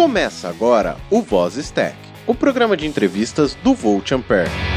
Começa agora o Voz Stack, o programa de entrevistas do Volt Ampere.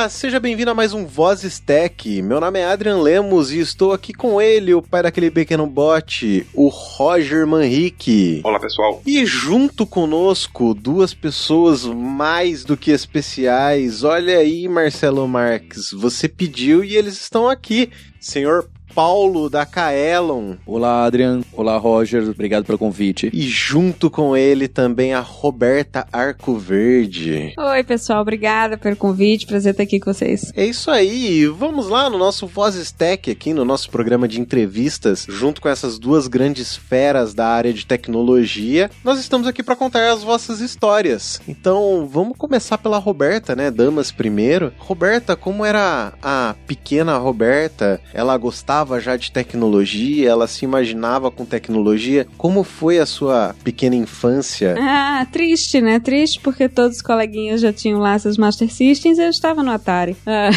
Olá, seja bem-vindo a mais um Voz Stack. Meu nome é Adrian Lemos e estou aqui com ele, o pai daquele pequeno bot, o Roger Manrique. Olá, pessoal. E junto conosco, duas pessoas mais do que especiais. Olha aí, Marcelo Marques, você pediu e eles estão aqui. Senhor Paulo da Kaelon. Olá, Adrian. Olá, Roger. Obrigado pelo convite. E junto com ele também a Roberta Arcoverde. Oi, pessoal. Obrigada pelo convite. Prazer estar aqui com vocês. É isso aí. Vamos lá no nosso Voz Stack aqui, no nosso programa de entrevistas, junto com essas duas grandes feras da área de tecnologia. Nós estamos aqui para contar as vossas histórias. Então, vamos começar pela Roberta, né? Damas primeiro. Roberta, como era a pequena Roberta? Ela gostava já de tecnologia, ela se imaginava com tecnologia. Como foi a sua pequena infância? Ah, triste, né? Triste porque todos os coleguinhas já tinham lá seus Master Systems e eu estava no Atari. Ah.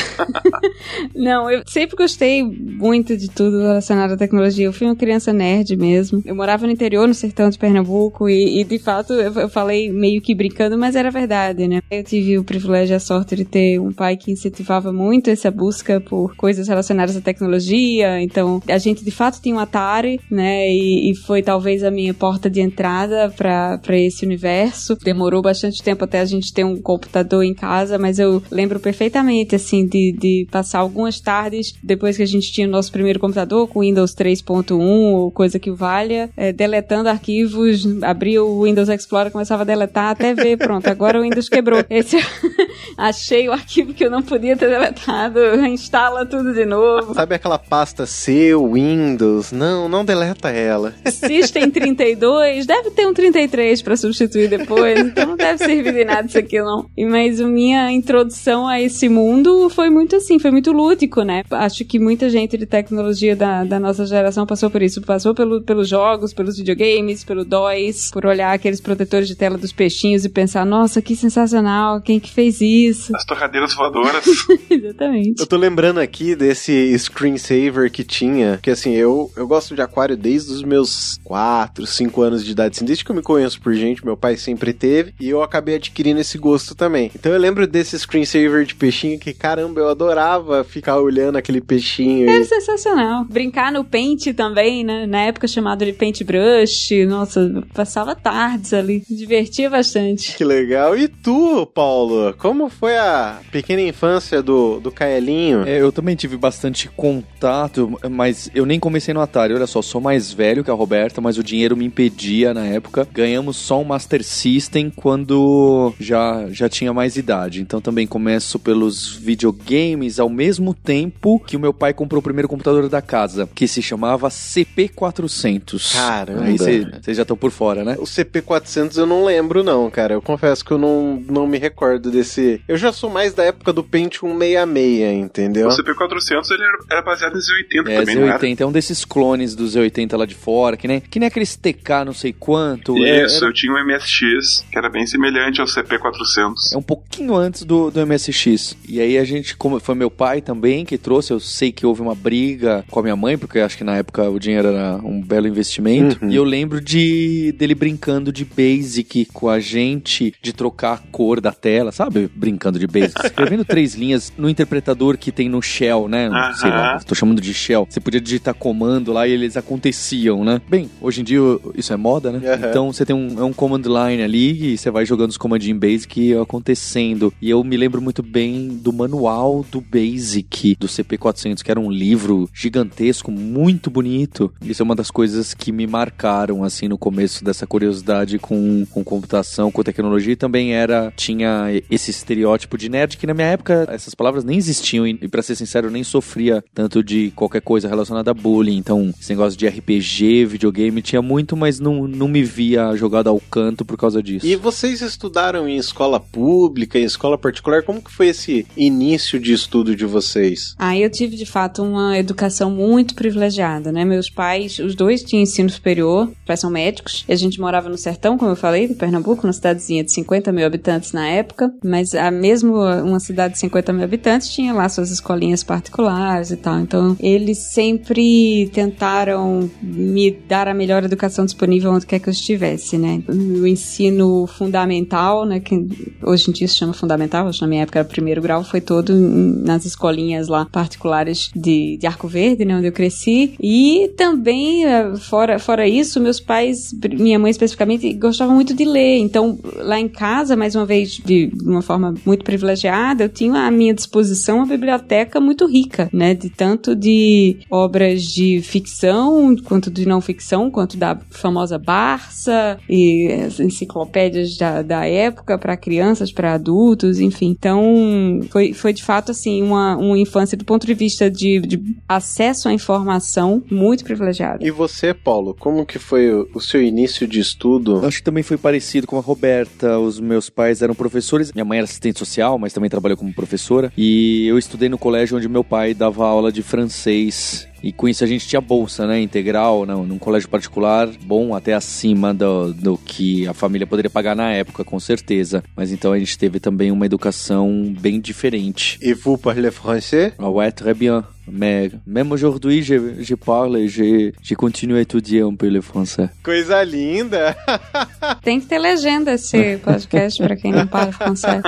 Não, eu sempre gostei muito de tudo relacionado à tecnologia. Eu fui uma criança nerd mesmo. Eu morava no interior, no sertão de Pernambuco, e, e de fato eu, eu, falei meio que brincando, mas era verdade, né? Eu tive o privilégio e a sorte de ter um pai que incentivava muito essa busca por coisas relacionadas à tecnologia, então, a gente de fato tinha um Atari, né? E, e foi talvez a minha porta de entrada para esse universo. Demorou bastante tempo até a gente ter um computador em casa, mas eu lembro perfeitamente, assim, de, de passar algumas tardes depois que a gente tinha o nosso primeiro computador com Windows 3.1 ou coisa que valha, é, deletando arquivos, abria o Windows Explorer, começava a deletar até ver, pronto, agora o Windows quebrou. Esse achei o arquivo que eu não podia ter deletado, instala tudo de novo. Sabe aquela pasta C, Windows. Não, não deleta ela. System 32, deve ter um 33 para substituir depois, então não deve servir de nada isso aqui não. E mas a minha introdução a esse mundo foi muito assim, foi muito lúdico, né? Acho que muita gente de tecnologia da, da nossa geração passou por isso, passou pelo, pelos jogos, pelos videogames, pelo DOS, por olhar aqueles protetores de tela dos peixinhos e pensar, nossa, que sensacional, quem que fez isso? As torradeiras voadoras. Exatamente. Eu tô lembrando aqui desse screensaver que tinha, que assim, eu, eu gosto de aquário desde os meus 4, 5 anos de idade, assim, desde que eu me conheço por gente, meu pai sempre teve, e eu acabei adquirindo esse gosto também. Então eu lembro desse screensaver de peixinho que, caramba, eu adorava ficar olhando aquele peixinho. Era e... sensacional. Brincar no pente também, né? Na época chamado de paintbrush, nossa, passava tardes ali, divertia bastante. Que legal. E tu, Paulo, como foi a pequena infância do, do Caelinho? É, eu também tive bastante contato mas eu nem comecei no Atari. Olha só, sou mais velho que a Roberta, mas o dinheiro me impedia na época. Ganhamos só um Master System quando já, já tinha mais idade. Então também começo pelos videogames ao mesmo tempo que o meu pai comprou o primeiro computador da casa, que se chamava CP400. Caramba! Aí vocês já estão por fora, né? O CP400 eu não lembro não, cara. Eu confesso que eu não, não me recordo desse... Eu já sou mais da época do Pentium 66, entendeu? O CP400 ele era baseado em Z80 Z80 é, também, Z80 é um desses clones do Z80 lá de fora, que nem, que nem aqueles TK não sei quanto. É, Isso, era... eu tinha um MSX, que era bem semelhante ao CP400. É um pouquinho antes do, do MSX. E aí a gente, como foi meu pai também que trouxe, eu sei que houve uma briga com a minha mãe, porque acho que na época o dinheiro era um belo investimento. Uhum. E eu lembro de dele brincando de Basic com a gente, de trocar a cor da tela, sabe? Brincando de Basic. Escrevendo três linhas no interpretador que tem no Shell, né? Uhum. Sei lá, tô chamando de Shell. Você podia digitar comando lá e eles aconteciam, né? Bem, hoje em dia isso é moda, né? Uhum. Então você tem um, é um command line ali e você vai jogando os comandinhos Basic acontecendo. E eu me lembro muito bem do manual do Basic do CP400, que era um livro gigantesco, muito bonito. Isso é uma das coisas que me marcaram, assim, no começo dessa curiosidade com, com computação, com tecnologia. E também era, tinha esse estereótipo de nerd que na minha época essas palavras nem existiam e, e para ser sincero, eu nem sofria tanto de qualquer coisa relacionada a bullying. Então, esse negócio de RPG, videogame, tinha muito, mas não, não me via jogado ao canto por causa disso. E vocês estudaram em escola pública, em escola particular? Como que foi esse início de estudo de vocês? Ah, eu tive de fato uma educação muito privilegiada, né? Meus pais, os dois tinham ensino superior, pais são médicos. E a gente morava no sertão, como eu falei, de Pernambuco, uma cidadezinha de 50 mil habitantes na época. Mas a mesmo uma cidade de 50 mil habitantes tinha lá suas escolinhas particulares e tal. Então, eles sempre tentaram me dar a melhor educação disponível onde quer que eu estivesse, né? O ensino fundamental, né? Que hoje em dia se chama fundamental, hoje na minha época era primeiro grau, foi todo nas escolinhas lá particulares de, de Arco Verde, né? Onde eu cresci. E também, eh, fora, fora isso, meus pais, minha mãe especificamente, gostavam muito de ler. Então, lá em casa, mais uma vez, de uma forma muito privilegiada, eu tinha à minha disposição uma biblioteca muito rica, né? De tanto de obras de ficção, quanto de não ficção, quanto da famosa Barça e as enciclopédias da, da época para crianças, para adultos, enfim. Então, foi, foi de fato, assim, uma, uma infância do ponto de vista de, de acesso à informação muito privilegiada. E você, Paulo, como que foi o, o seu início de estudo? Acho que também foi parecido com a Roberta. Os meus pais eram professores. Minha mãe era assistente social, mas também trabalhou como professora. E eu estudei no colégio onde meu pai dava aula de francês vocês e com isso a gente tinha bolsa, né? Integral, não, num colégio particular, bom, até acima do, do que a família poderia pagar na época, com certeza. Mas então a gente teve também uma educação bem diferente. E vous parlez français? Ah ouais, très bien. Mais même aujourd'hui, je, je parle et je, je continue à étudier un peu le français. Coisa linda! Tem que ter legenda esse podcast pra quem não fala francês.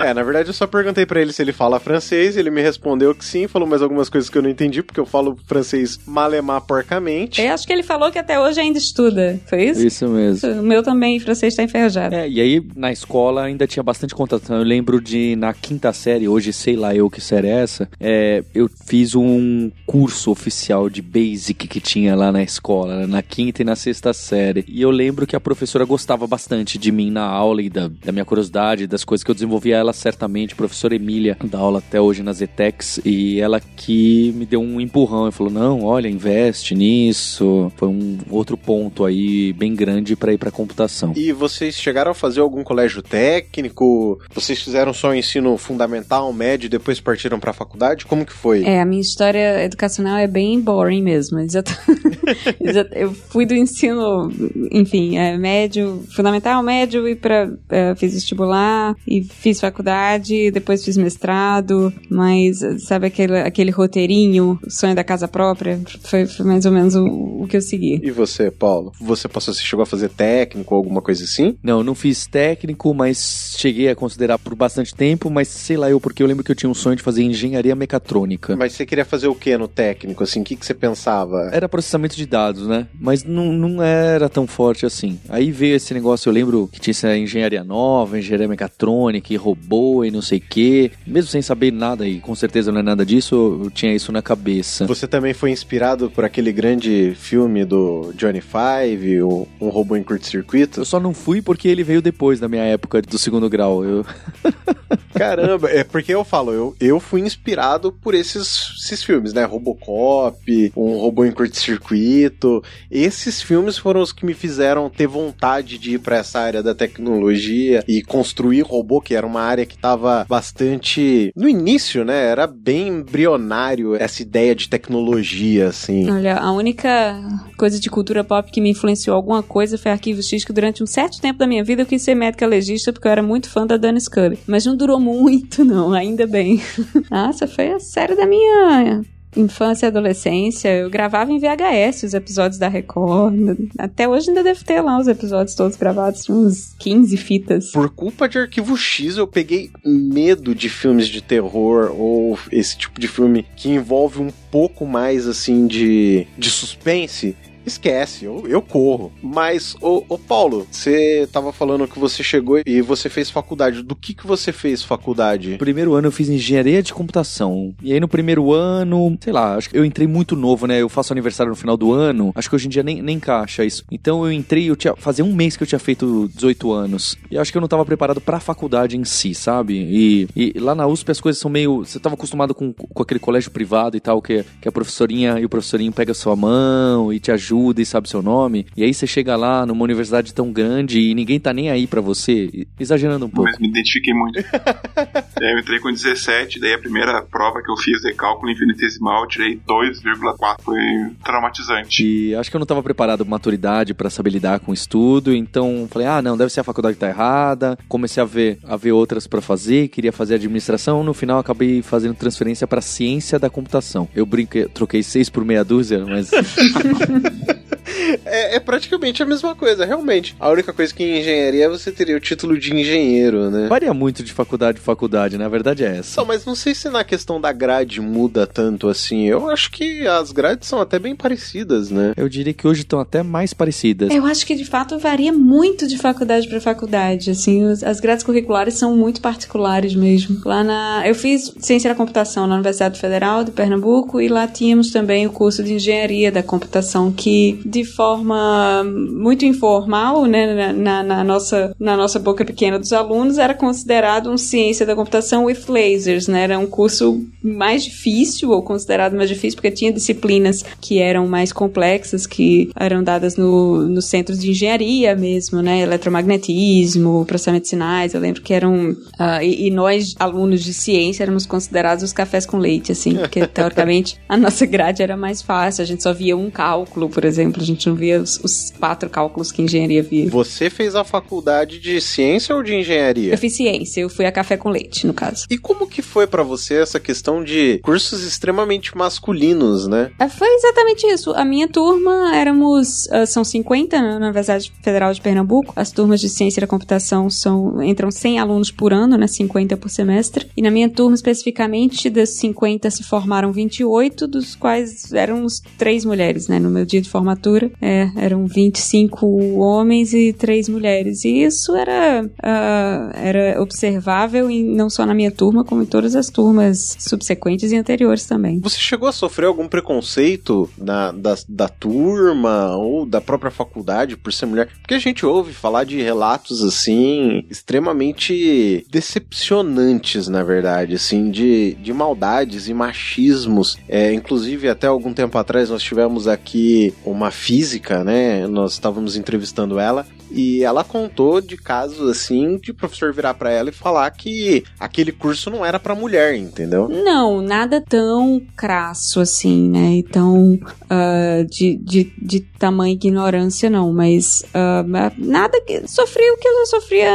É, na verdade eu só perguntei pra ele se ele fala francês, ele me respondeu que sim, falou mais algumas coisas que eu não entendi, porque eu falo francês malemar porcamente. Eu acho que ele falou que até hoje ainda estuda, foi isso? Isso mesmo. O meu também, francês tá enferrujado. É, e aí na escola ainda tinha bastante contato. Eu lembro de na quinta série, hoje sei lá eu que série é essa, é, eu fiz um curso oficial de Basic que tinha lá na escola, né, na quinta e na sexta série. E eu lembro que a professora gostava bastante de mim na aula e da, da minha curiosidade, das coisas que eu desenvolvia ela certamente, professora Emília, da aula até hoje nas ETEX, e ela que me deu um empurrão e falou: não, olha, investe nisso. Foi um outro ponto aí bem grande para ir para computação. E vocês chegaram a fazer algum colégio técnico? Vocês fizeram só o ensino fundamental, médio e depois partiram para a faculdade? Como que foi? É, a minha história educacional é bem boring mesmo. Eu fui do ensino, enfim, é, médio, fundamental, médio e para é, fiz vestibular e fiz faculdade, depois fiz mestrado, mas sabe aquele, aquele roteirinho, sonho da casa própria? Foi, foi mais ou menos o, o, que eu segui. E você, Paulo? Você passou, você chegou a fazer técnico ou alguma coisa assim? Não, não fiz técnico, mas cheguei a considerar por bastante tempo, mas sei lá eu, porque eu lembro que eu tinha um sonho de fazer engenharia mecatrônica. Mas você queria fazer o que no técnico, assim? O que, que você pensava? Era processamento de dados, né? Mas não, não era tão forte assim. Aí veio esse negócio, eu lembro que tinha essa engenharia nova, engenharia mecatrônica e robô e não sei o quê. Mesmo sem saber nada, e com certeza não é nada disso, eu tinha isso na cabeça. Você também foi inspirado por aquele grande filme do Johnny Five, o Um Robô em Curto-Circuito? Eu só não fui porque ele veio depois da minha época do segundo grau. Eu... Caramba, é porque eu falo, eu, eu fui inspirado por esses, esses filmes, né? Robocop, Um Robô em Curto-Circuito. Esses filmes foram os que me fizeram ter vontade de ir para essa área da tecnologia e construir robô, que era uma área que estava bastante no início, né? Era bem embrionário essa ideia de tecnologia, assim. Olha, a única coisa de cultura pop que me influenciou alguma coisa foi Arquivo X, que durante um certo tempo da minha vida eu quis ser médica legista porque eu era muito fã da Dana Scully. Mas não durou muito, não, ainda bem. Nossa, foi a série da minha infância e adolescência, eu gravava em VHS os episódios da Record. Até hoje ainda deve ter lá os episódios todos gravados, uns 15 fitas. Por culpa de Arquivo X, eu peguei medo de filmes de terror ou esse tipo de filme que envolve um pouco mais assim de, de suspense esquece, eu, eu corro. Mas, ô, ô Paulo, você tava falando que você chegou e você fez faculdade. Do que que você fez faculdade? Primeiro ano eu fiz engenharia de computação. E aí no primeiro ano, sei lá, acho que eu entrei muito novo, né? Eu faço aniversário no final do ano. Acho que hoje em dia nem, nem encaixa isso. Então eu entrei, eu tinha fazia um mês que eu tinha feito 18 anos. E acho que eu não tava preparado pra faculdade em si, sabe? E, e lá na USP as coisas são meio. Você tava acostumado com, com aquele colégio privado e tal, que, que a professorinha e o professorinho pega sua mão e te ajuda e sabe seu nome. E aí você chega lá numa universidade tão grande e ninguém tá nem aí para você. Exagerando um pouco. Mas me identifiquei muito. eu entrei com 17, daí a primeira prova que eu fiz de cálculo infinitesimal, tirei 2,4. Foi traumatizante. E acho que eu não tava preparado pra maturidade para saber lidar com estudo, então falei, ah, não, deve ser a faculdade que tá errada. Comecei a ver, a ver outras para fazer, queria fazer administração, no final acabei fazendo transferência para ciência da computação. Eu brinquei, troquei seis por meia dúzia, mas é, é, praticamente a mesma coisa, realmente. A única coisa que em engenharia você teria o título de engenheiro, né? Varia muito de faculdade em faculdade, na verdade é essa. Não, mas não sei se na questão da grade muda tanto assim. Eu acho que as grades são até bem parecidas, né? Eu diria que hoje estão até mais parecidas. Eu acho que de fato varia muito de faculdade para faculdade. Assim, as grades curriculares são muito particulares mesmo. Lá na. Eu fiz ciência da computação na Universidade Federal de Pernambuco e lá tínhamos também o curso de engenharia da computação que de forma muito informal, né, na, na, nossa, na nossa boca pequena dos alunos, era considerado um ciência da computação with lasers, né? Era um curso mais difícil, ou considerado mais difícil, porque tinha disciplinas que eram mais complexas, que eram dadas no, nos centros de engenharia mesmo, né? Eletromagnetismo, processamento de sinais, eu lembro que eram... Uh, e, e, nós, alunos de ciência, éramos considerados os cafés com leite, assim, porque teoricamente a nossa grade era mais fácil, a gente só via um cálculo, por exemplo, a gente não via os, os, quatro cálculos que engenharia via. Você fez a faculdade de ciência ou de engenharia? Eu fiz ciência, eu fui a café com leite, no caso. E como que foi para você essa questão de cursos extremamente masculinos, né? É, foi exatamente isso. A minha turma éramos, uh, são 50 na Universidade Federal de Pernambuco. As turmas de ciência da computação são, entram 100 alunos por ano, né, 50 por semestre. E na minha turma especificamente, das 50 se formaram 28, dos quais eram três mulheres, né, no meu dia de formatura. É, eram 25 homens e três mulheres. E isso era, uh, era observável em, não só na minha turma, como em todas as turmas subsequentes e anteriores também. Você chegou a sofrer algum preconceito na, da, da turma ou da própria faculdade por ser mulher? Porque a gente ouve falar de relatos assim extremamente decepcionantes, na verdade, assim, de, de maldades e machismos. É, inclusive, até algum tempo atrás nós tivemos aqui uma física né? Nós estávamos entrevistando ela e ela contou de casos assim de professor virar para ela e falar que aquele curso não era para mulher, entendeu? Não, nada tão crasso assim, né? E tão uh, de, de, de tamanha ignorância, não. Mas uh, nada que. Sofri o que eu sofria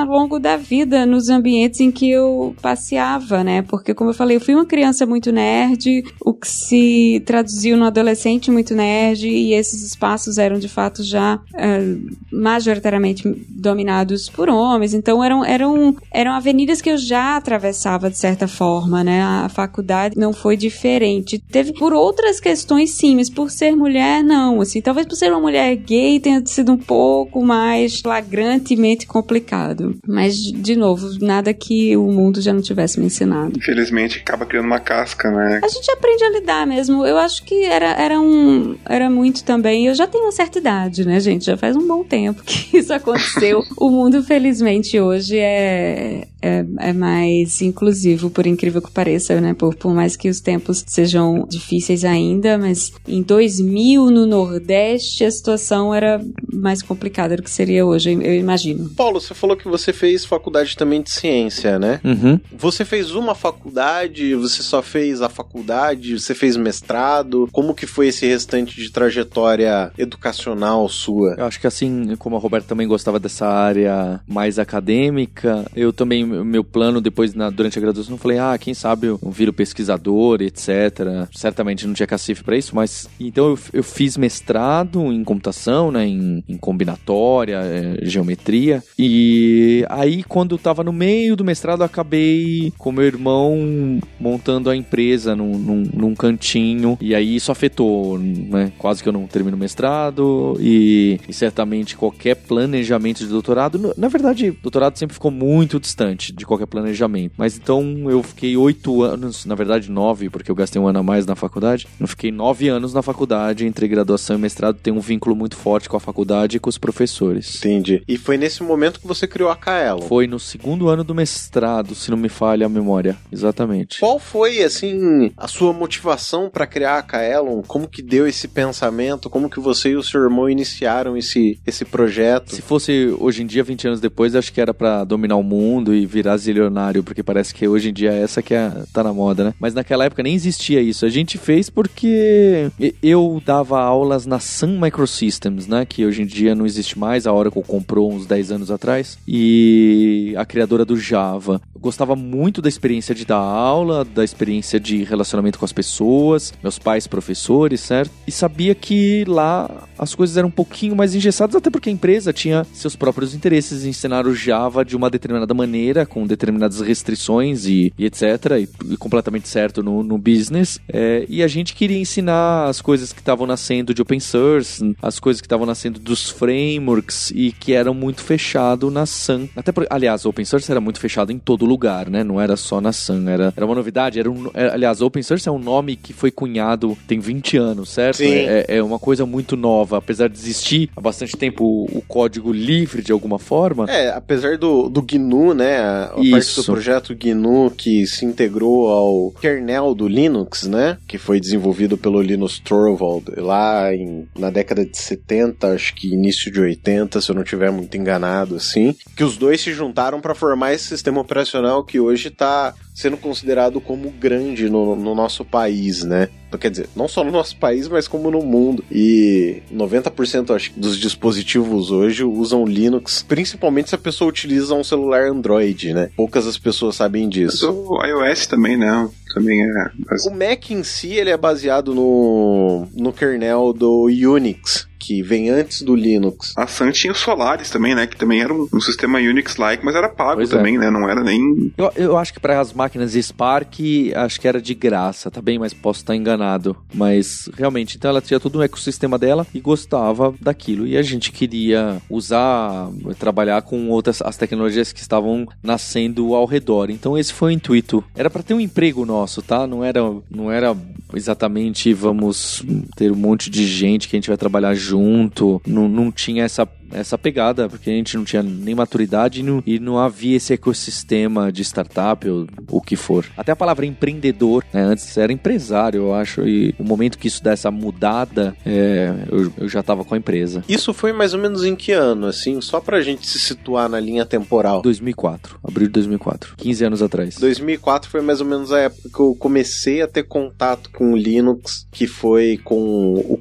ao longo da vida nos ambientes em que eu passeava, né? Porque, como eu falei, eu fui uma criança muito nerd, o que se traduziu no adolescente muito nerd, e esses espaços eram de fato já uh, majoritariamente dominados por homens, então eram, eram, eram avenidas que eu já atravessava de certa forma, né? A faculdade não foi diferente. Teve por outras questões sim, mas por ser mulher não, assim, talvez por ser uma mulher gay tenha sido um pouco mais flagrantemente complicado. Mas de novo, nada que o mundo já não tivesse me ensinado. Infelizmente acaba criando uma casca, né? A gente aprende a lidar mesmo. Eu acho que era, era um era muito também. Eu já tenho uma certa idade, né, gente? Já faz um bom tempo que isso aconteceu. o mundo, felizmente, hoje é, é, é, mais inclusivo, por incrível que pareça, né? Por, por mais que os tempos sejam difíceis ainda, mas em 2000, no Nordeste, a situação era mais complicada do que seria hoje, eu imagino. Paulo, você falou que você fez faculdade também de ciência, né? Uhum. Você fez uma faculdade, você só fez a faculdade, você fez mestrado? Como que foi esse restante de trajetória educacional sua? Eu acho que assim, como a Roberta também gostava dessa área mais acadêmica, eu também meu plano depois, na, durante a graduação, eu falei, ah, quem sabe eu viro pesquisador, etc. Certamente não tinha cacife para isso, mas então eu, eu, fiz mestrado em computação, né, em, em combinatória, é, geometria, e aí quando eu tava no meio do mestrado, acabei com meu irmão montando a empresa num, num, num cantinho, e aí isso afetou, né, quase que eu não termino o mestrado, e, e certamente qualquer planejamento de doutorado, na verdade, doutorado sempre ficou muito distante de qualquer planejamento, mas então eu fiquei oito anos, na verdade nove, porque eu gastei um ano a mais na faculdade, eu fiquei nove anos na faculdade, entre graduação e mestrado, tem um vínculo muito forte com a faculdade e com os professores. Entendi. E foi nesse momento que você criou a Kaelon? Foi no segundo ano do mestrado, se não me falha a memória, exatamente. Qual foi, assim, a sua motivação para criar a Kaelon? Como que deu esse pensamento? Como que você e o seu irmão iniciaram esse, esse projeto? Se fosse hoje em dia, 20 anos depois, acho que era para dominar o mundo e virar zilionário, porque parece que hoje em dia essa que é, tá na moda, né? Mas naquela época nem existia isso. A gente fez porque eu dava aulas na Sun Microsystems, né? Que hoje em dia não existe mais, a Oracle comprou uns 10 anos atrás. E a criadora do Java. Eu gostava muito da experiência de dar aula, da experiência de relacionamento com as pessoas, meus pais professores, certo? E sabia que lá as coisas eram um pouquinho mais engessadas, até porque a empresa tinha seus próprios interesses em ensinar o Java de uma determinada maneira, com determinadas restrições e, e etc. E, e, completamente certo no, no business. É, e a gente queria ensinar as coisas que estavam nascendo de open source, as coisas que estavam nascendo dos frameworks e que eram muito fechado na Sun. Até por, aliás, open source era muito fechado em todo lugar, né? Não era só na Sun, era, era uma novidade. Era um, era, aliás, open source é um nome que foi cunhado tem 20 anos, certo? É, é, uma coisa muito nova. Apesar de existir há bastante tempo o, o, código livre de alguma forma. É, apesar do, do GNU, né? A, a parte do projeto GNU que se integrou ao kernel do Linux, né? Que foi desenvolvido pelo Linus Torvald lá em, na década de 70, acho que início de 80, se eu não tiver muito enganado, assim. Que os dois se juntaram para formar esse sistema operacional que hoje está sendo considerado como grande no, no, nosso país, né? Quer dizer, não só no nosso país, mas como no mundo. E 90% acho, dos dispositivos hoje usam Linux, principalmente se a pessoa utiliza um celular Android, né? Poucas as pessoas sabem disso. o iOS também, né? Também é. O Mac em si, ele é baseado no, no kernel do Unix que vem antes do Linux. A Sun tinha o Solaris também, né? Que também era um, um sistema Unix-like, mas era pago pois é. também, é. né? Não era nem. Eu, eu acho que para as máquinas Spark, acho que era de graça, tá bem? Mas posso estar enganado. Mas realmente, então ela tinha todo um ecossistema dela e gostava daquilo. E a gente queria usar, trabalhar com outras as tecnologias que estavam nascendo ao redor. Então esse foi o intuito. Era para ter um emprego nosso, tá? Não era, não era exatamente vamos ter um monte de gente que a gente vai trabalhar junto junto, não, não tinha essa essa pegada, porque a gente não tinha nem maturidade e não, e não havia esse ecossistema de startup ou o que for. Até a palavra empreendedor, né, antes era empresário, eu acho, e o momento que isso dá essa mudada, é, eu, eu, já tava com a empresa. Isso foi mais ou menos em que ano, assim, só pra gente se situar na linha temporal? 2004, abril de 2004, 15 anos atrás. 2004 foi mais ou menos a época que eu comecei a ter contato com o Linux, que foi com o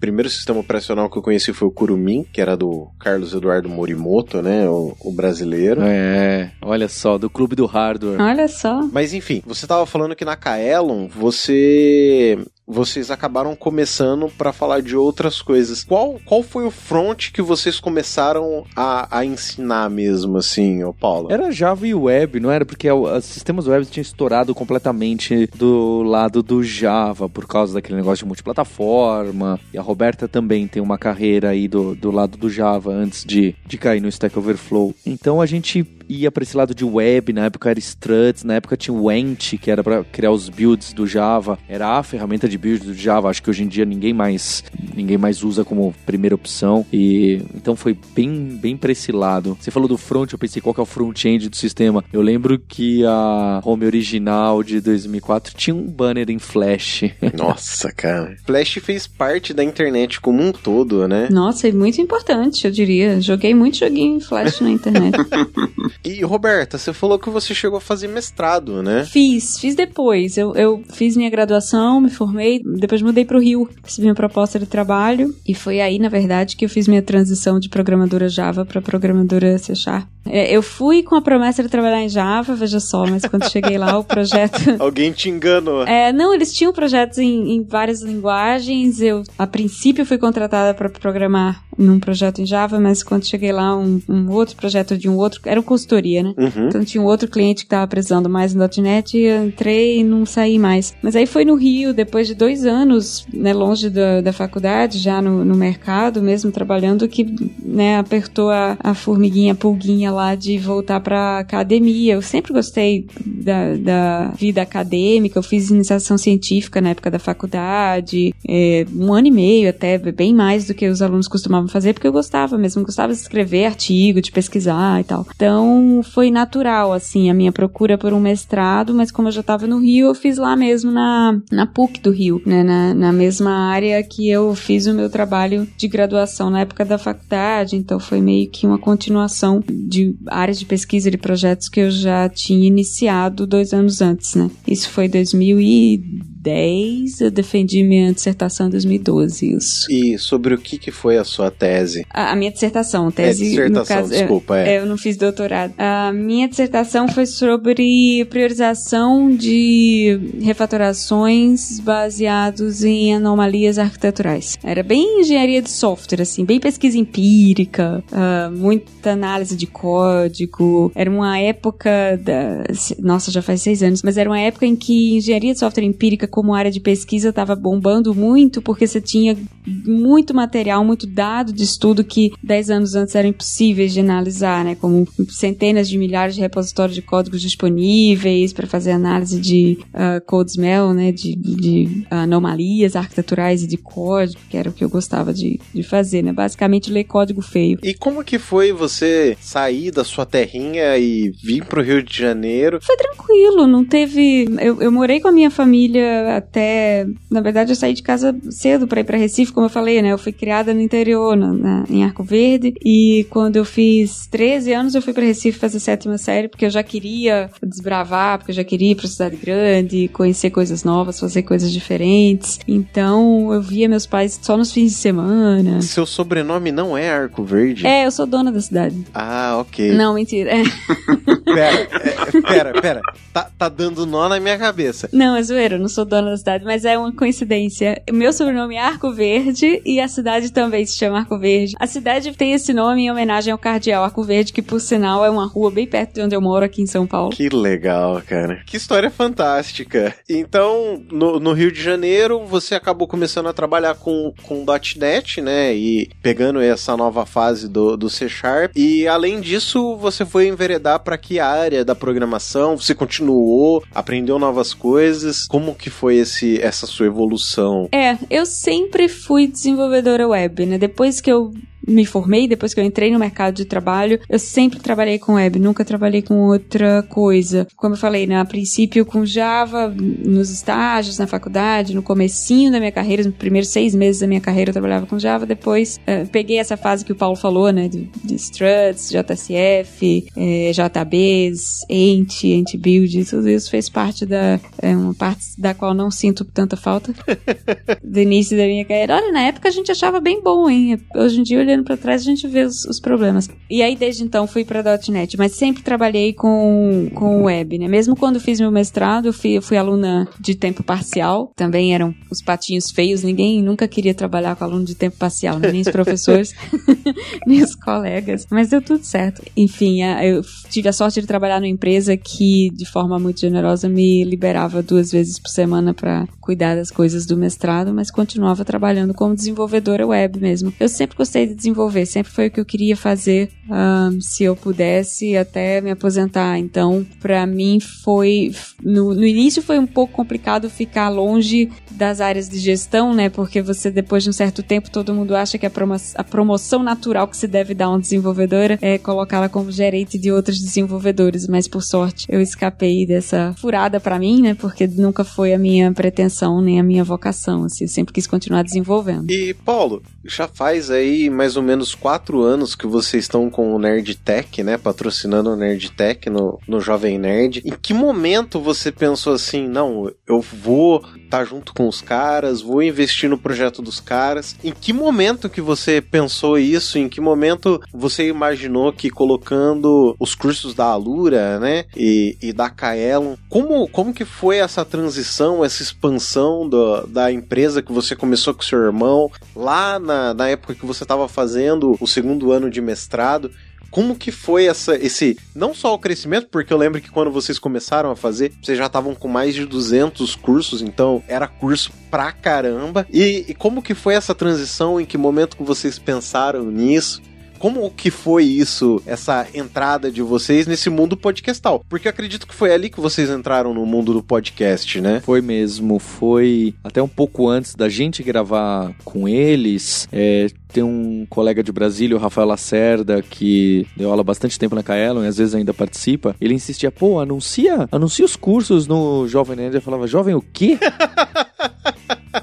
primeiro sistema operacional que eu conheci foi o Kurumin, que era do Carlos Eduardo Morimoto, né? O, o, brasileiro. É, olha só, do Clube do Hardware. Olha só. Mas enfim, você estava falando que na Kaelon você vocês acabaram começando para falar de outras coisas. Qual, qual foi o front que vocês começaram a, a ensinar mesmo, assim, ô Paulo? Era Java e Web, não era? Porque os sistemas web tinham estourado completamente do lado do Java, por causa daquele negócio de multiplataforma. E a Roberta também tem uma carreira aí do, do lado do Java antes de, de cair no Stack Overflow. Então a gente ia para esse lado de web, na época era Struts, na época tinha o Ent, que era para criar os builds do Java, era a ferramenta de build do Java, acho que hoje em dia ninguém mais ninguém mais usa como primeira opção e então foi bem bem para esse lado. Você falou do front, eu pensei qual que é o front-end do sistema. Eu lembro que a home original de 2004 tinha um banner em Flash. Nossa, cara. Flash fez parte da internet como um todo, né? Nossa, é muito importante, eu diria. Joguei muito joguinho em Flash na internet. E, Roberta, você falou que você chegou a fazer mestrado, né? Fiz, fiz depois. Eu, eu fiz minha graduação, me formei, depois mudei para o Rio, recebi minha proposta de trabalho, e foi aí, na verdade, que eu fiz minha transição de programadora Java para programadora C Sharp. É, eu fui com a promessa de trabalhar em Java, veja só, mas quando cheguei lá, o projeto. Alguém te enganou. É, não, eles tinham projetos em, em várias linguagens. Eu, a princípio, fui contratada para programar num projeto em Java, mas quando cheguei lá, um, um, outro projeto de um outro. Era uma consultoria, né? Uhum. Então tinha um outro cliente que estava precisando mais no .NET e eu entrei e não saí mais. Mas aí foi no Rio, depois de dois anos, né, longe da, da faculdade, já no, no mercado mesmo, trabalhando, que né, apertou a, a formiguinha, a pulguinha lá de voltar para academia. Eu sempre gostei da, da vida acadêmica, eu fiz iniciação científica na época da faculdade, é, um ano e meio até, bem mais do que os alunos costumavam fazer, porque eu gostava mesmo, gostava de escrever artigo, de pesquisar e tal. Então foi natural, assim, a minha procura por um mestrado, mas como eu já estava no Rio, eu fiz lá mesmo na, na PUC do Rio, né, na, na mesma área que eu fiz o meu trabalho de graduação na época da faculdade, então foi meio que uma continuação de áreas de pesquisa de projetos que eu já tinha iniciado dois anos antes, né? Isso foi 2010 2010, eu defendi minha dissertação em 2012, isso. E sobre o que, que foi a sua tese? A, a minha dissertação, tese, é, dissertação, caso, desculpa, é, é. Eu não fiz doutorado. A minha dissertação foi sobre priorização de refatorações baseados em anomalias arquiteturais. Era bem engenharia de software, assim, bem pesquisa empírica, uh, muita análise de código. Era uma época da... Nossa, já faz seis anos, mas era uma época em que engenharia de software empírica como área de pesquisa estava bombando muito, porque você tinha muito material, muito dado de estudo que 10 anos antes eram impossíveis de analisar, né? Como centenas de milhares de repositórios de códigos disponíveis para fazer análise de uh, code smell, né? De, de anomalias arquiteturais e de código, que era o que eu gostava de, de fazer, né? Basicamente ler código feio. E como que foi você sair da sua terrinha e vir pro Rio de Janeiro? Foi tranquilo, não teve. Eu, eu morei com a minha família até. Na verdade, eu saí de casa cedo para ir para Recife, como eu falei, né? Eu fui criada no interior, na, na, em Arco Verde. E quando eu fiz 13 anos, eu fui para Recife fazer sétima série, porque eu já queria desbravar, porque eu já queria ir pra cidade grande, conhecer coisas novas, fazer coisas diferentes. Então, eu via meus pais só nos fins de semana. Seu sobrenome não é Arco Verde? É, eu sou dona da cidade. Ah, ok. Não, mentira. É. pera, é, pera, pera. Tá, tá dando nó na minha cabeça. Não, é zoeira, eu não sou dona da cidade, mas é uma coincidência. Meu sobrenome é Arco Verde e a cidade também se chama Arco Verde. A cidade tem esse nome em homenagem ao cardeal Arco Verde, que por sinal é uma rua bem perto de onde eu moro aqui em São Paulo. Que legal, cara. Que história fantástica. Então, no, no Rio de Janeiro, você acabou começando a trabalhar com, com .NET, né? E pegando essa nova fase do, do C Sharp. E além disso, você foi enveredar para que área da programação? Você continuou, aprendeu novas coisas? Como que foi esse, essa sua evolução? É, eu sempre fui desenvolvedora web, né? Depois que eu me formei, depois que eu entrei no mercado de trabalho, eu sempre trabalhei com web, nunca trabalhei com outra coisa. Como eu falei, né, a princípio com Java, nos estágios, na faculdade, no comecinho da minha carreira, nos primeiros seis meses da minha carreira eu trabalhava com Java, depois uh, peguei essa fase que o Paulo falou, né, de, de struts, JSF, eh, JBs, Ent, Ent Build, tudo isso fez parte da, é, uma parte da qual não sinto tanta falta do início da minha carreira. Olha, na época a gente achava bem bom, hein? Hoje em dia, olhando para trás, a gente vê os, os, problemas. E aí, desde então, fui para .NET, mas sempre trabalhei com, com web, né? Mesmo quando fiz meu mestrado, eu fui, fui aluna de tempo parcial. Também eram os patinhos feios. Ninguém nunca queria trabalhar com aluno de tempo parcial, né? nem os professores, nem os colegas. Mas deu tudo certo. Enfim, eu tive a sorte de trabalhar numa empresa que, de forma muito generosa, me liberava duas vezes por semana para cuidar das coisas do mestrado, mas continuava trabalhando como desenvolvedora web mesmo. Eu sempre gostei desenvolver, sempre foi o que eu queria fazer um, se eu pudesse até me aposentar. Então, para mim foi no, no início foi um pouco complicado ficar longe das áreas de gestão, né? Porque você depois de um certo tempo todo mundo acha que a, promo a promoção natural que se deve dar a uma desenvolvedora é colocá-la como gerente de outros desenvolvedores, mas por sorte eu escapei dessa furada para mim, né? Porque nunca foi a minha pretensão nem a minha vocação, assim, eu sempre quis continuar desenvolvendo. E Paulo, já faz aí mais ou menos quatro anos que vocês estão com o Nerd Tech, né? Patrocinando o Nerd Tech no, no Jovem Nerd. Em que momento você pensou assim, não, eu vou estar tá junto com os caras, vou investir no projeto dos caras? Em que momento que você pensou isso? Em que momento você imaginou que colocando os cursos da Alura, né? E, e da Kaelon, como, como que foi essa transição, essa expansão do, da empresa que você começou com seu irmão lá na, na época que você estava fazendo o segundo ano de mestrado? Como que foi essa, esse, não só o crescimento, porque eu lembro que quando vocês começaram a fazer, vocês já estavam com mais de 200 cursos, então era curso pra caramba. E, e como que foi essa transição, em que momento que vocês pensaram nisso? Como que foi isso, essa entrada de vocês nesse mundo podcastal? Porque acredito que foi ali que vocês entraram no mundo do podcast, né? Foi mesmo, foi até um pouco antes da gente gravar com eles. É, tem um colega de Brasília, o Rafael Lacerda, que deu aula bastante tempo na Kaelon e às vezes ainda participa. Ele insistia, pô, anuncia, anuncia os cursos no Jovem Nerd. Eu falava, Jovem o quê?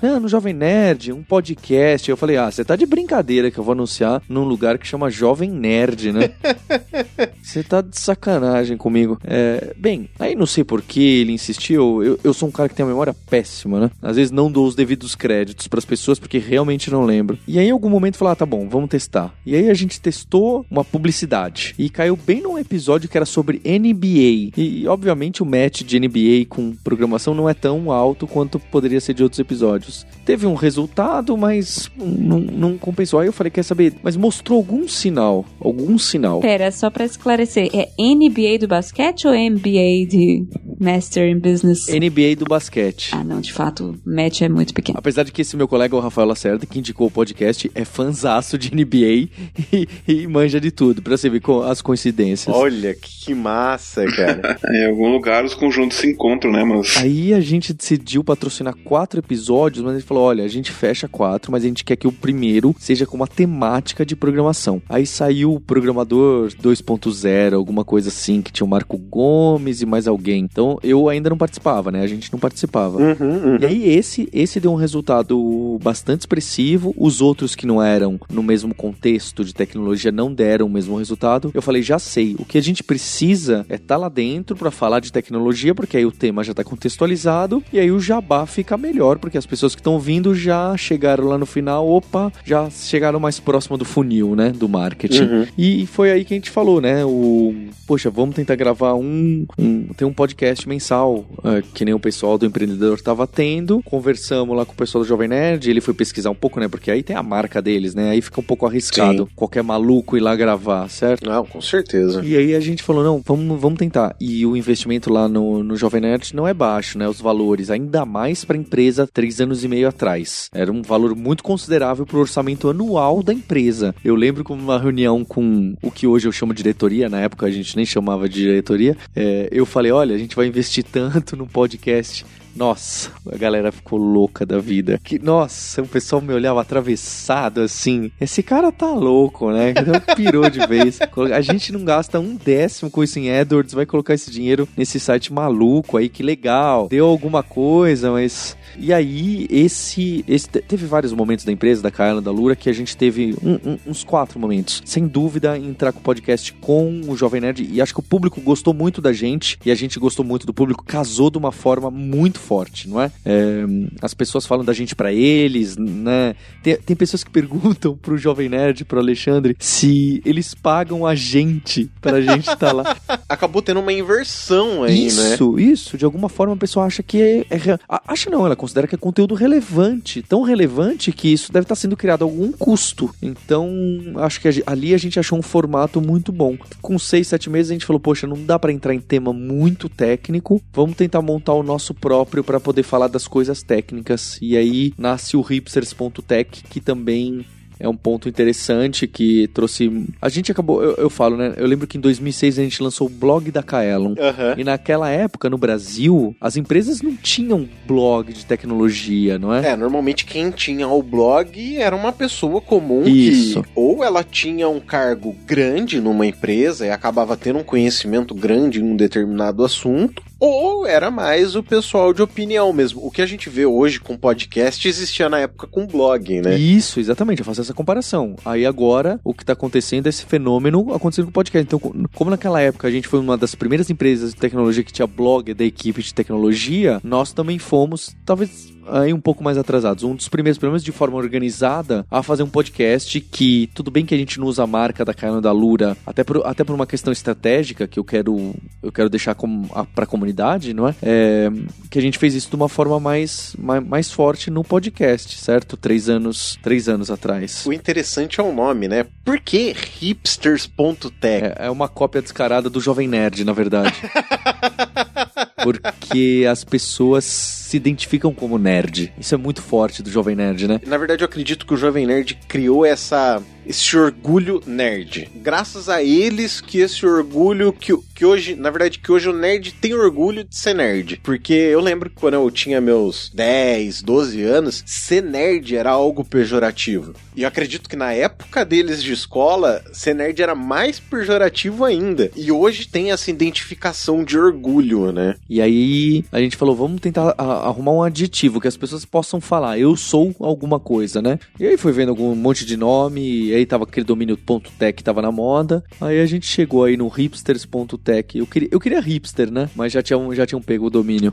Não, no Jovem Nerd, um podcast. Eu falei, ah, você tá de brincadeira que eu vou anunciar num lugar que chama Jovem Nerd, né? Você tá de sacanagem comigo. É, bem, aí não sei por que ele insistiu. Eu, eu sou um cara que tem uma memória péssima, né? Às vezes não dou os devidos créditos para as pessoas porque realmente não lembro. E aí, em algum momento, falar, ah, tá bom, vamos testar. E aí a gente testou uma publicidade e caiu bem num episódio que era sobre NBA. E, obviamente, o match de NBA com programação não é tão alto quanto poderia ser de outros episódios. Teve um resultado, mas não, não compensou. Aí eu falei, quer saber? Mas mostrou algum sinal. Algum sinal. Pera, só pra esclarecer, é NBA do basquete ou MBA de Master in Business? NBA do basquete. Ah, não, de fato, o match é muito pequeno. Apesar de que esse meu colega, o Rafael Lacerda, que indicou o podcast, é fanzaço de NBA e, e manja de tudo, pra você ver as coincidências. Olha, que massa, cara. em algum lugar os conjuntos se encontram, né, mas... Aí a gente decidiu patrocinar quatro episódios, mas ele falou, olha, a gente fecha quatro, mas a gente quer que o primeiro seja com uma temática de programação. Aí saiu o Programador 2.0, alguma coisa assim, que tinha o Marco Gomes e mais alguém. Então eu ainda não participava, né? A gente não participava. Uhum, uhum. E aí esse, esse deu um resultado bastante expressivo. Os outros que não eram no mesmo contexto de tecnologia não deram o mesmo resultado. Eu falei, já sei. O que a gente precisa é estar tá lá dentro para falar de tecnologia, porque aí o tema já está contextualizado e aí o jabá fica melhor, porque as pessoas que estão vindo já chegaram lá no final, opa, já chegaram mais próximo do funil, né? Do marketing. Uhum. E foi aí que a gente falou, né? O, poxa, vamos tentar gravar um, um tem um podcast mensal, uh, que nem o pessoal do empreendedor estava tendo. Conversamos lá com o pessoal do Jovem Nerd, ele foi pesquisar um pouco, né? Porque aí tem a marca deles, né? Aí fica um pouco arriscado Sim. qualquer maluco ir lá gravar, certo? Não, com certeza. E aí a gente falou, não, vamos, vamos tentar. E o investimento lá no, no Jovem Nerd não é baixo, né? Os valores, ainda mais para empresa três anos e meio atrás. Era um valor muito considerável para o orçamento anual da empresa. Eu lembro como uma reunião com o que hoje eu chamo de diretoria, na época a gente nem chamava de diretoria, é, eu falei, olha, a gente vai investir tanto no podcast nossa, a galera ficou louca da vida. Que, nossa, o pessoal me olhava atravessado assim. Esse cara tá louco, né? Então pirou de vez. A gente não gasta um décimo com isso em AdWords, vai colocar esse dinheiro nesse site maluco aí, que legal. Deu alguma coisa, mas. E aí, esse, esse. Teve vários momentos da empresa, da Kaela, da Lura, que a gente teve um, um, uns quatro momentos. Sem dúvida, entrar com o podcast com o Jovem Nerd. E acho que o público gostou muito da gente. E a gente gostou muito do público. Casou de uma forma muito forte, não é? é as pessoas falam da gente para eles, né? Tem, tem pessoas que perguntam pro Jovem Nerd, pro Alexandre, se eles pagam a gente pra gente estar tá lá. Acabou tendo uma inversão aí, isso, né? Isso, isso. De alguma forma a pessoa acha que é, é. Acha não, ela considera que é conteúdo relevante. Tão relevante que isso deve estar tá sendo criado a algum custo. Então, acho que ali a gente achou um formato muito bom. Com seis, sete meses a gente falou, poxa, não dá para entrar em tema muito técnico. Vamos tentar montar o nosso próprio próprio para poder falar das coisas técnicas. E aí nasce o hipsters.tech, que também é um ponto interessante que trouxe. A gente acabou, eu, eu, falo, né? Eu lembro que em 2006 a gente lançou o blog da Kaelon. Uhum. E naquela época, no Brasil, as empresas não tinham blog de tecnologia, não é? É, normalmente quem tinha o blog era uma pessoa comum Isso. que ou ela tinha um cargo grande numa empresa e acabava tendo um conhecimento grande em um determinado assunto, ou era mais o pessoal de opinião mesmo. O que a gente vê hoje com podcast existia na época com blog, né? Isso, exatamente, eu faço essa comparação. Aí agora, o que está acontecendo é esse fenômeno acontecendo com podcast. Então, como naquela época a gente foi uma das primeiras empresas de tecnologia que tinha blog da equipe de tecnologia, nós também fomos, talvez aí um pouco mais atrasados. Um dos primeiros, pelo menos de forma organizada, a fazer um podcast que, tudo bem que a gente não usa a marca da Caiano da Lura, até por, até por uma questão estratégica que eu quero, eu quero deixar como, a, pra comunidade, não é? é? Que a gente fez isso de uma forma mais, mais, mais forte no podcast, certo? Três anos, três anos atrás. O interessante é o nome, né? Por que hipsters.tech? É, é uma cópia descarada do Jovem Nerd, na verdade. Porque as pessoas se identificam como nerd. Isso é muito forte do Jovem Nerd, né? Na verdade, eu acredito que o Jovem Nerd criou essa esse orgulho nerd. Graças a eles que esse orgulho que, que hoje, na verdade, que hoje o nerd tem orgulho de ser nerd. Porque eu lembro que quando eu tinha meus 10, 12 anos, ser nerd era algo pejorativo. E eu acredito que na época deles de escola, ser nerd era mais pejorativo ainda. E hoje tem essa identificação de orgulho, né? E aí a gente falou, vamos tentar arrumar um adjetivo que as pessoas possam falar, eu sou alguma coisa, né? E aí foi vendo algum monte de nome, aí tava aquele domínio .tech que tava na moda. Aí a gente chegou aí no hipsters.tech. Eu queria, eu queria hipster, né? Mas já tinham, já tinham pego o domínio.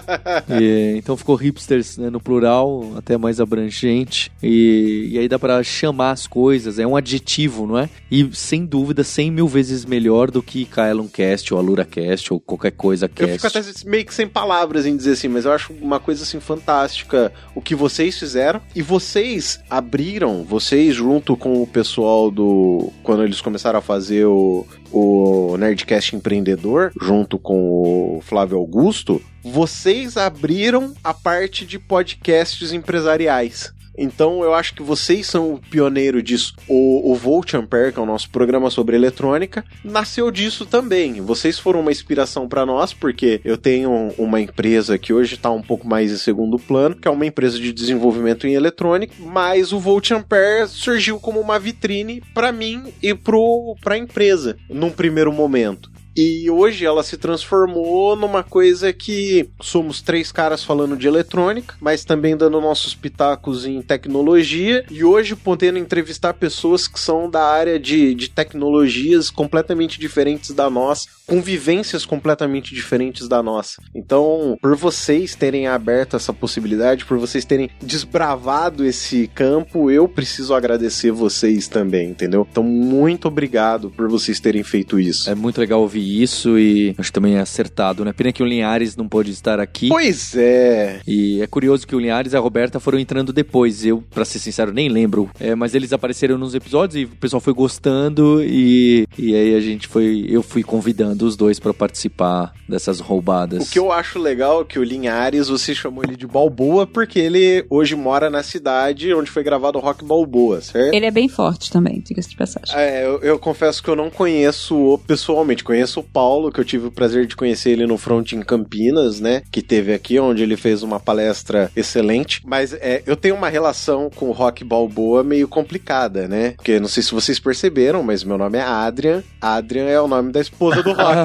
e, então ficou hipsters né, no plural, até mais abrangente. E, e aí dá para chamar as coisas, é um adjetivo, não é? E sem dúvida, 100 mil vezes melhor do que Kaelon Cast ou Alura Cast ou qualquer coisa cast. Eu fico até meio que sem palavras em dizer assim, mas eu acho uma coisa assim fantástica o que vocês fizeram. E vocês abriram, vocês junto com o pessoal do. Quando eles começaram a fazer o, o Nerdcast Empreendedor, junto com o Flávio Augusto, vocês abriram a parte de podcasts empresariais. Então eu acho que vocês são o pioneiro disso. O, o Volt Ampere, que é o nosso programa sobre eletrônica, nasceu disso também. Vocês foram uma inspiração para nós, porque eu tenho uma empresa que hoje está um pouco mais em segundo plano, que é uma empresa de desenvolvimento em eletrônica, mas o Volt Ampere surgiu como uma vitrine para mim e para a empresa, num primeiro momento. E hoje ela se transformou numa coisa que somos três caras falando de eletrônica, mas também dando nossos pitacos em tecnologia. E hoje podendo entrevistar pessoas que são da área de, de tecnologias completamente diferentes da nossa, com vivências completamente diferentes da nossa. Então, por vocês terem aberto essa possibilidade, por vocês terem desbravado esse campo, eu preciso agradecer vocês também, entendeu? Então, muito obrigado por vocês terem feito isso. É muito legal ouvir isso e acho também é acertado, né? Pena que o Linhares não pôde estar aqui. Pois é. E é curioso que o Linhares e a Roberta foram entrando depois. Eu, para ser sincero, nem lembro. É, mas eles apareceram nos episódios e o pessoal foi gostando e, e aí a gente foi. Eu fui convidando os dois para participar dessas roubadas. O que eu acho legal é que o Linhares, você chamou ele de Balboa porque ele hoje mora na cidade onde foi gravado o Rock Balboa, certo? Ele é bem forte também, diga-se de passagem. É, eu, eu confesso que eu não conheço pessoalmente, conheço conheço o Paulo, que eu tive o prazer de conhecer ele no Front em Campinas, né? Que teve aqui, onde ele fez uma palestra excelente. Mas é, eu tenho uma relação com o Rock Balboa meio complicada, né? Porque não sei se vocês perceberam, mas meu nome é Adrian. Adrian é o nome da esposa do Rock.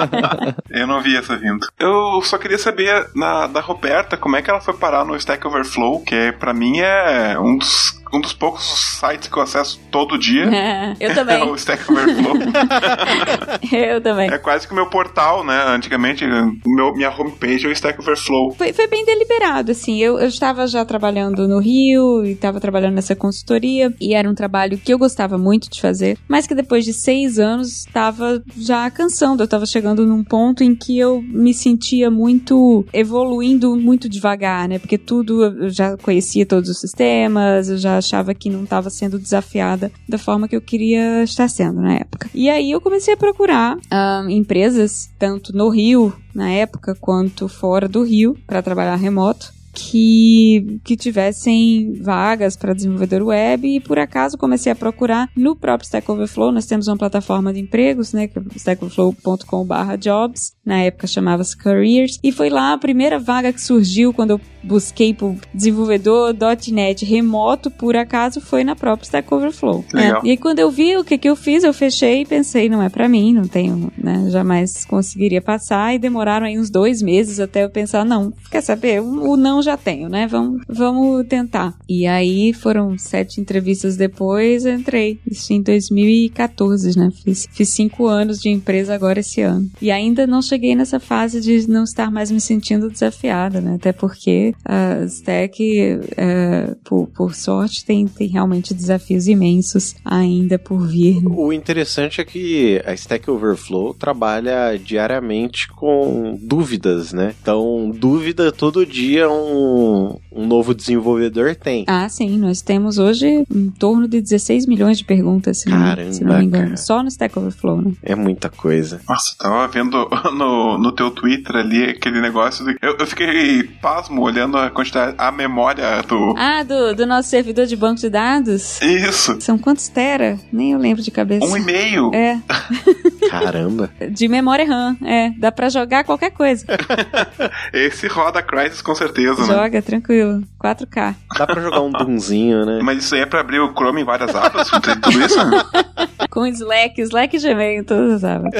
eu não vi essa vindo. Eu só queria saber na, da Roberta como é que ela foi parar no Stack Overflow, que para mim é um dos um dos poucos sites que eu acesso todo dia. É, eu também. É o Stack Overflow. eu também. É quase que o meu portal, né? Antigamente, meu, minha homepage é o Stack Overflow. Foi, foi bem deliberado, assim. Eu, eu estava já trabalhando no Rio e estava trabalhando nessa consultoria e era um trabalho que eu gostava muito de fazer, mas que depois de seis anos estava já cansando. Eu estava chegando num ponto em que eu me sentia muito evoluindo muito devagar, né? Porque tudo eu já conhecia todos os sistemas, eu já achava que não estava sendo desafiada da forma que eu queria estar sendo na época. E aí eu comecei a procurar uh, empresas, tanto no Rio, na época, quanto fora do Rio, para trabalhar remoto. Que, que tivessem vagas para desenvolvedor web e por acaso comecei a procurar no próprio Stack Overflow. Nós temos uma plataforma de empregos, né, que é stackoverflow.com/jobs. Na época chamava-se Careers e foi lá a primeira vaga que surgiu quando eu busquei por desenvolvedor .NET remoto, por acaso foi na própria Stack Overflow. Legal. É. E aí quando eu vi o que que eu fiz, eu fechei e pensei, não é para mim, não tenho, né, jamais conseguiria passar e demoraram aí uns dois meses até eu pensar, não, quer saber, o não já tenho, né, vamos, vamos tentar. E aí foram sete entrevistas depois, eu entrei, isso em 2014, né, fiz, fiz cinco anos de empresa agora esse ano. E ainda não cheguei nessa fase de não estar mais me sentindo desafiada, né, até porque a Stack, é, por, por sorte, tem, tem realmente desafios imensos ainda por vir. né? O interessante é que a Stack Overflow trabalha diariamente com dúvidas, né? Então, dúvida todo dia um, うん。Um novo desenvolvedor tem. Ah, sim, nós temos hoje em torno de 16 milhões de perguntas, se, Caramba, não, se não me engano. cara. Só no Stack Overflow, né? É muita coisa. Nossa, tava vendo no, no teu Twitter ali aquele negócio. De, eu, eu fiquei pasmo olhando a quantidade, a memória do. Ah, do, do nosso servidor de banco de dados? Isso! São quantos tera? Nem eu lembro de cabeça. Um e-mail! É, Caramba. de memória RAM. É, dá pra jogar qualquer coisa. Esse roda Crysis com certeza, né? Joga, tranquilo. 4K. Dá pra jogar um Doomzinho, né? Mas isso aí é pra abrir o Chrome em várias abas? Tudo isso? Com Slack, Slack e Gmail, todas as abas.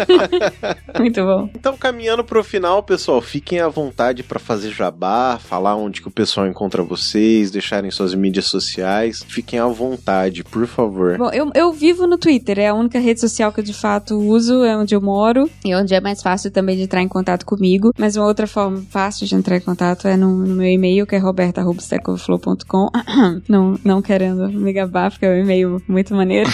Muito bom. Então, caminhando pro final, pessoal, fiquem à vontade pra fazer jabá, falar onde que o pessoal encontra vocês, deixarem suas mídias sociais. Fiquem à vontade, por favor. Bom, eu, eu vivo no Twitter, é a única rede social que eu de fato uso, é onde eu moro e onde é mais fácil também de entrar em contato comigo. Mas uma outra forma fácil de entrar em contato é no, no meu e-mail, que é roberta.stackoverflow.com. não, não querendo me gabar, porque é um e-mail muito maneiro.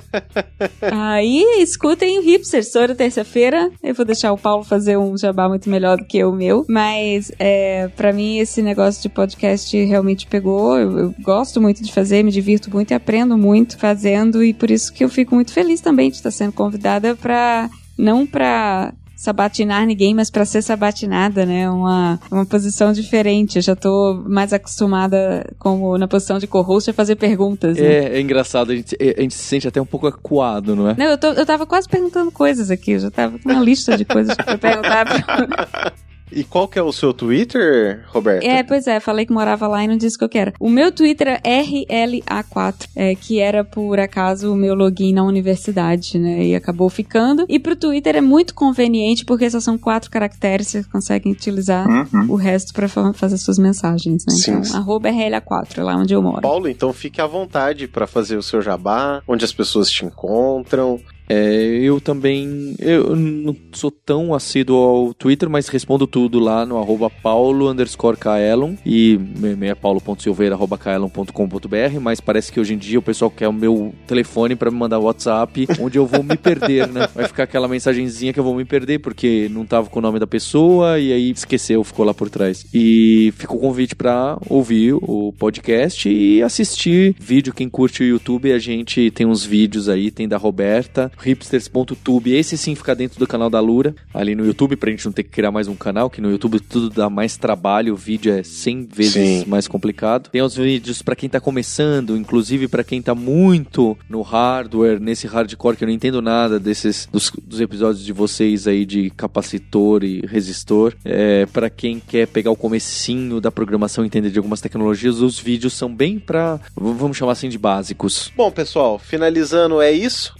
Aí, escutem o Hipster, toda terça-feira. Eu vou deixar o Paulo fazer um jabá muito melhor do que o meu. Mas, é, para mim, esse negócio de podcast realmente pegou. Eu, eu gosto muito de fazer, me divirto muito e aprendo muito fazendo. E por isso que eu fico muito feliz também de estar sendo convidada para não para sabatinar ninguém, mas para ser sabatinada, né? Uma, uma posição diferente. Eu já tô mais acostumada, como na posição de co-host, a fazer perguntas. né? É, é engraçado, a gente, a gente se sente até um pouco acuado, não é? Não, eu, tô, eu tava quase perguntando coisas aqui. Eu já tava com uma lista de coisas pra perguntar. pra- E qual que é o seu Twitter, Roberto? É, pois é, falei que morava lá e não disse o que eu quero. O meu Twitter é RLA4, é, que era por acaso o meu login na universidade, né? E acabou ficando. E pro Twitter é muito conveniente porque só são quatro caracteres, você consegue utilizar Uhum. o resto pra fa- fazer suas mensagens, né? Sim. Então, arroba RLA4, é lá onde eu moro. Paulo, então fique à vontade pra fazer o seu jabá, onde as pessoas te encontram. É, eu também. Eu não sou tão assíduo ao Twitter, mas respondo tudo lá no arroba paulo underscore kaelon e e-mail é paulo.silveira arroba kaelon.com.br, mas parece que hoje em dia o pessoal quer o meu telefone pra me mandar WhatsApp, onde eu vou me perder, né? Vai ficar aquela mensagenzinha que eu vou me perder, porque não tava com o nome da pessoa e aí esqueceu, ficou lá por trás. E fica o convite pra ouvir o podcast e assistir vídeo. Quem curte o YouTube, a gente tem uns vídeos aí, tem da Roberta, hipsters.tube. Esse sim fica dentro do canal da Lura, ali no YouTube, pra gente não ter que criar mais um canal, que no YouTube tudo dá mais trabalho, o vídeo é 100 vezes Sim. mais complicado. Tem os vídeos pra quem tá começando, inclusive pra quem tá muito no hardware, nesse hardcore que eu não entendo nada desses dos, dos episódios de vocês aí de capacitor e resistor. É, para quem quer pegar o comecinho da programação e entender de algumas tecnologias, os vídeos são bem pra, v- vamos chamar assim de básicos. Bom, pessoal, finalizando é isso.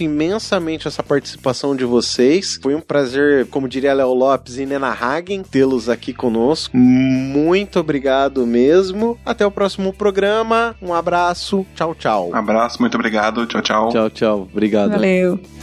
Agradeço imensamente essa participação de vocês. Foi um prazer, como diria Léo Lopes e Nena Hagen, tê-los aqui conosco. Muito obrigado mesmo. Até o próximo programa. Um abraço. Tchau, tchau. Um abraço, muito obrigado. Tchau, tchau. Tchau, tchau. Obrigado. Valeu.